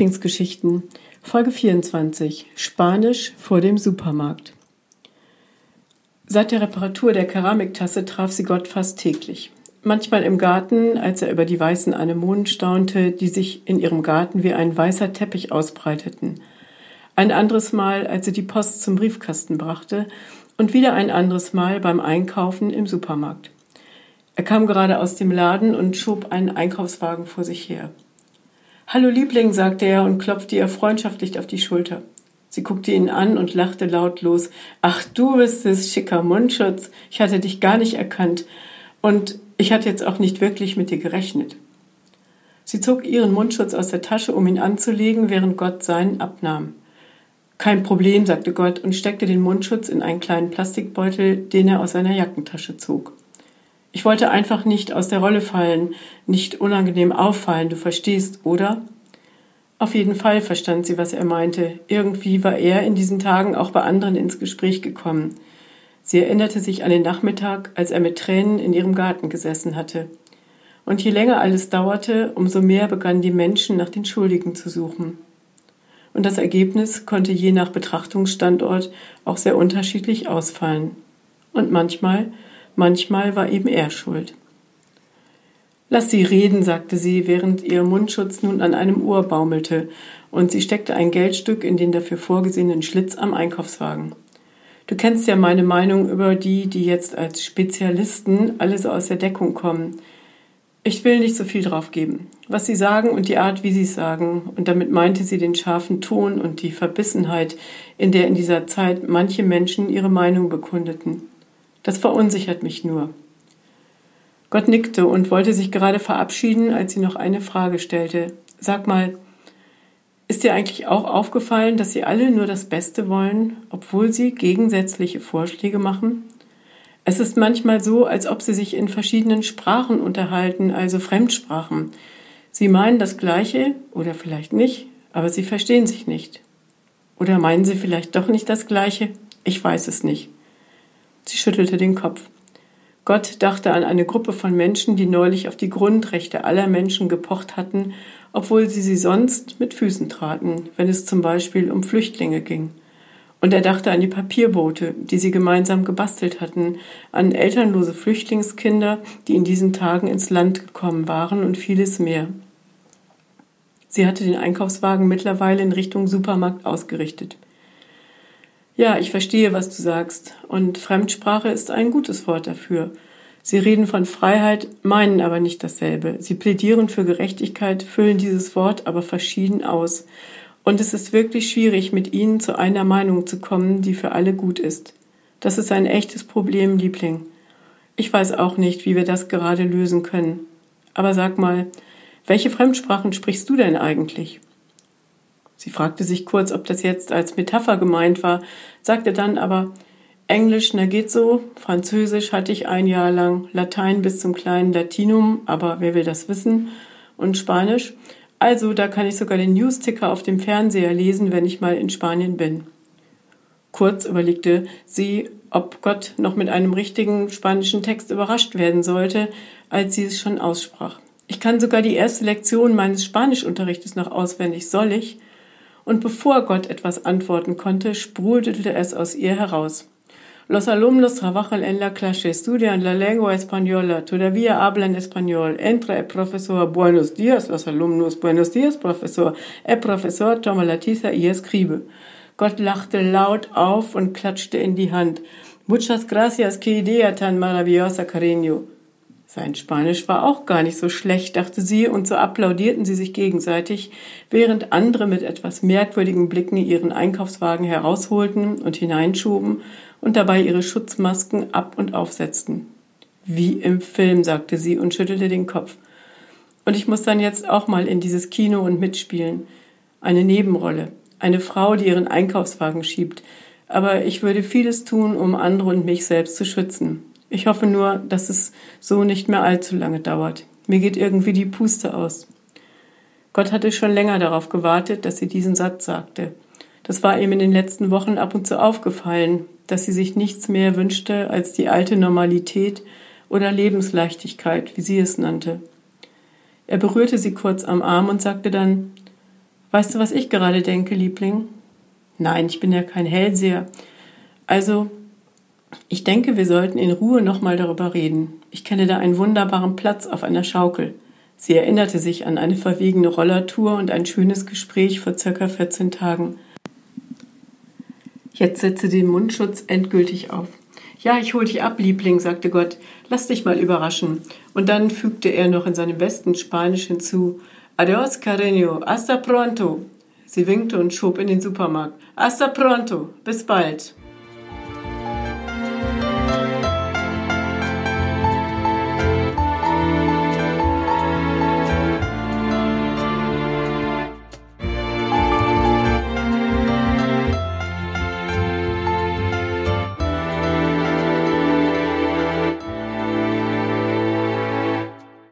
Lieblingsgeschichten Folge 24 Spanisch vor dem Supermarkt Seit der Reparatur der Keramiktasse traf sie Gott fast täglich. Manchmal im Garten, als er über die weißen Anemonen staunte, die sich in ihrem Garten wie ein weißer Teppich ausbreiteten. Ein anderes Mal, als sie die Post zum Briefkasten brachte und wieder ein anderes Mal beim Einkaufen im Supermarkt. Er kam gerade aus dem Laden und schob einen Einkaufswagen vor sich her. Hallo Liebling, sagte er und klopfte ihr freundschaftlich auf die Schulter. Sie guckte ihn an und lachte lautlos. Ach, du bist es, schicker Mundschutz. Ich hatte dich gar nicht erkannt. Und ich hatte jetzt auch nicht wirklich mit dir gerechnet. Sie zog ihren Mundschutz aus der Tasche, um ihn anzulegen, während Gott seinen abnahm. Kein Problem, sagte Gott und steckte den Mundschutz in einen kleinen Plastikbeutel, den er aus seiner Jackentasche zog. Ich wollte einfach nicht aus der Rolle fallen, nicht unangenehm auffallen, du verstehst, oder? Auf jeden Fall verstand sie, was er meinte. Irgendwie war er in diesen Tagen auch bei anderen ins Gespräch gekommen. Sie erinnerte sich an den Nachmittag, als er mit Tränen in ihrem Garten gesessen hatte. Und je länger alles dauerte, umso mehr begannen die Menschen nach den Schuldigen zu suchen. Und das Ergebnis konnte je nach Betrachtungsstandort auch sehr unterschiedlich ausfallen. Und manchmal Manchmal war eben er schuld. Lass sie reden, sagte sie, während ihr Mundschutz nun an einem Ohr baumelte, und sie steckte ein Geldstück in den dafür vorgesehenen Schlitz am Einkaufswagen. Du kennst ja meine Meinung über die, die jetzt als Spezialisten alle so aus der Deckung kommen. Ich will nicht so viel drauf geben. Was sie sagen und die Art, wie sie es sagen, und damit meinte sie den scharfen Ton und die Verbissenheit, in der in dieser Zeit manche Menschen ihre Meinung bekundeten. Das verunsichert mich nur. Gott nickte und wollte sich gerade verabschieden, als sie noch eine Frage stellte. Sag mal, ist dir eigentlich auch aufgefallen, dass sie alle nur das Beste wollen, obwohl sie gegensätzliche Vorschläge machen? Es ist manchmal so, als ob sie sich in verschiedenen Sprachen unterhalten, also Fremdsprachen. Sie meinen das Gleiche oder vielleicht nicht, aber sie verstehen sich nicht. Oder meinen sie vielleicht doch nicht das Gleiche? Ich weiß es nicht. Sie schüttelte den Kopf. Gott dachte an eine Gruppe von Menschen, die neulich auf die Grundrechte aller Menschen gepocht hatten, obwohl sie sie sonst mit Füßen traten, wenn es zum Beispiel um Flüchtlinge ging. Und er dachte an die Papierboote, die sie gemeinsam gebastelt hatten, an elternlose Flüchtlingskinder, die in diesen Tagen ins Land gekommen waren und vieles mehr. Sie hatte den Einkaufswagen mittlerweile in Richtung Supermarkt ausgerichtet. Ja, ich verstehe, was du sagst. Und Fremdsprache ist ein gutes Wort dafür. Sie reden von Freiheit, meinen aber nicht dasselbe. Sie plädieren für Gerechtigkeit, füllen dieses Wort aber verschieden aus. Und es ist wirklich schwierig, mit ihnen zu einer Meinung zu kommen, die für alle gut ist. Das ist ein echtes Problem, Liebling. Ich weiß auch nicht, wie wir das gerade lösen können. Aber sag mal, welche Fremdsprachen sprichst du denn eigentlich? Sie fragte sich kurz, ob das jetzt als Metapher gemeint war, sagte dann aber, Englisch, na geht so, Französisch hatte ich ein Jahr lang, Latein bis zum kleinen Latinum, aber wer will das wissen? Und Spanisch? Also, da kann ich sogar den Newsticker auf dem Fernseher lesen, wenn ich mal in Spanien bin. Kurz überlegte sie, ob Gott noch mit einem richtigen spanischen Text überrascht werden sollte, als sie es schon aussprach. Ich kann sogar die erste Lektion meines Spanischunterrichtes noch auswendig, soll ich? Und bevor Gott etwas antworten konnte, sprudelte es aus ihr heraus. Los alumnos trabajan en la clase, estudian la lengua española, todavía hablan español. Entra el profesor, buenos días, los alumnos, buenos días, profesor. El profesor toma la tiza y escribe. Gott lachte laut auf und klatschte in die Hand. Muchas gracias, que idea tan maravillosa, cariño. Sein Spanisch war auch gar nicht so schlecht, dachte sie, und so applaudierten sie sich gegenseitig, während andere mit etwas merkwürdigen Blicken ihren Einkaufswagen herausholten und hineinschoben und dabei ihre Schutzmasken ab und aufsetzten. Wie im Film, sagte sie und schüttelte den Kopf. Und ich muss dann jetzt auch mal in dieses Kino und mitspielen. Eine Nebenrolle. Eine Frau, die ihren Einkaufswagen schiebt. Aber ich würde vieles tun, um andere und mich selbst zu schützen. Ich hoffe nur, dass es so nicht mehr allzu lange dauert. Mir geht irgendwie die Puste aus. Gott hatte schon länger darauf gewartet, dass sie diesen Satz sagte. Das war ihm in den letzten Wochen ab und zu aufgefallen, dass sie sich nichts mehr wünschte als die alte Normalität oder Lebensleichtigkeit, wie sie es nannte. Er berührte sie kurz am Arm und sagte dann Weißt du, was ich gerade denke, Liebling? Nein, ich bin ja kein Hellseher. Also, ich denke, wir sollten in Ruhe nochmal darüber reden. Ich kenne da einen wunderbaren Platz auf einer Schaukel. Sie erinnerte sich an eine verwegene Rollertour und ein schönes Gespräch vor circa 14 Tagen. Jetzt setze den Mundschutz endgültig auf. Ja, ich hol dich ab, Liebling, sagte Gott. Lass dich mal überraschen. Und dann fügte er noch in seinem besten Spanisch hinzu. Adios, cariño. Hasta pronto. Sie winkte und schob in den Supermarkt. Hasta pronto. Bis bald.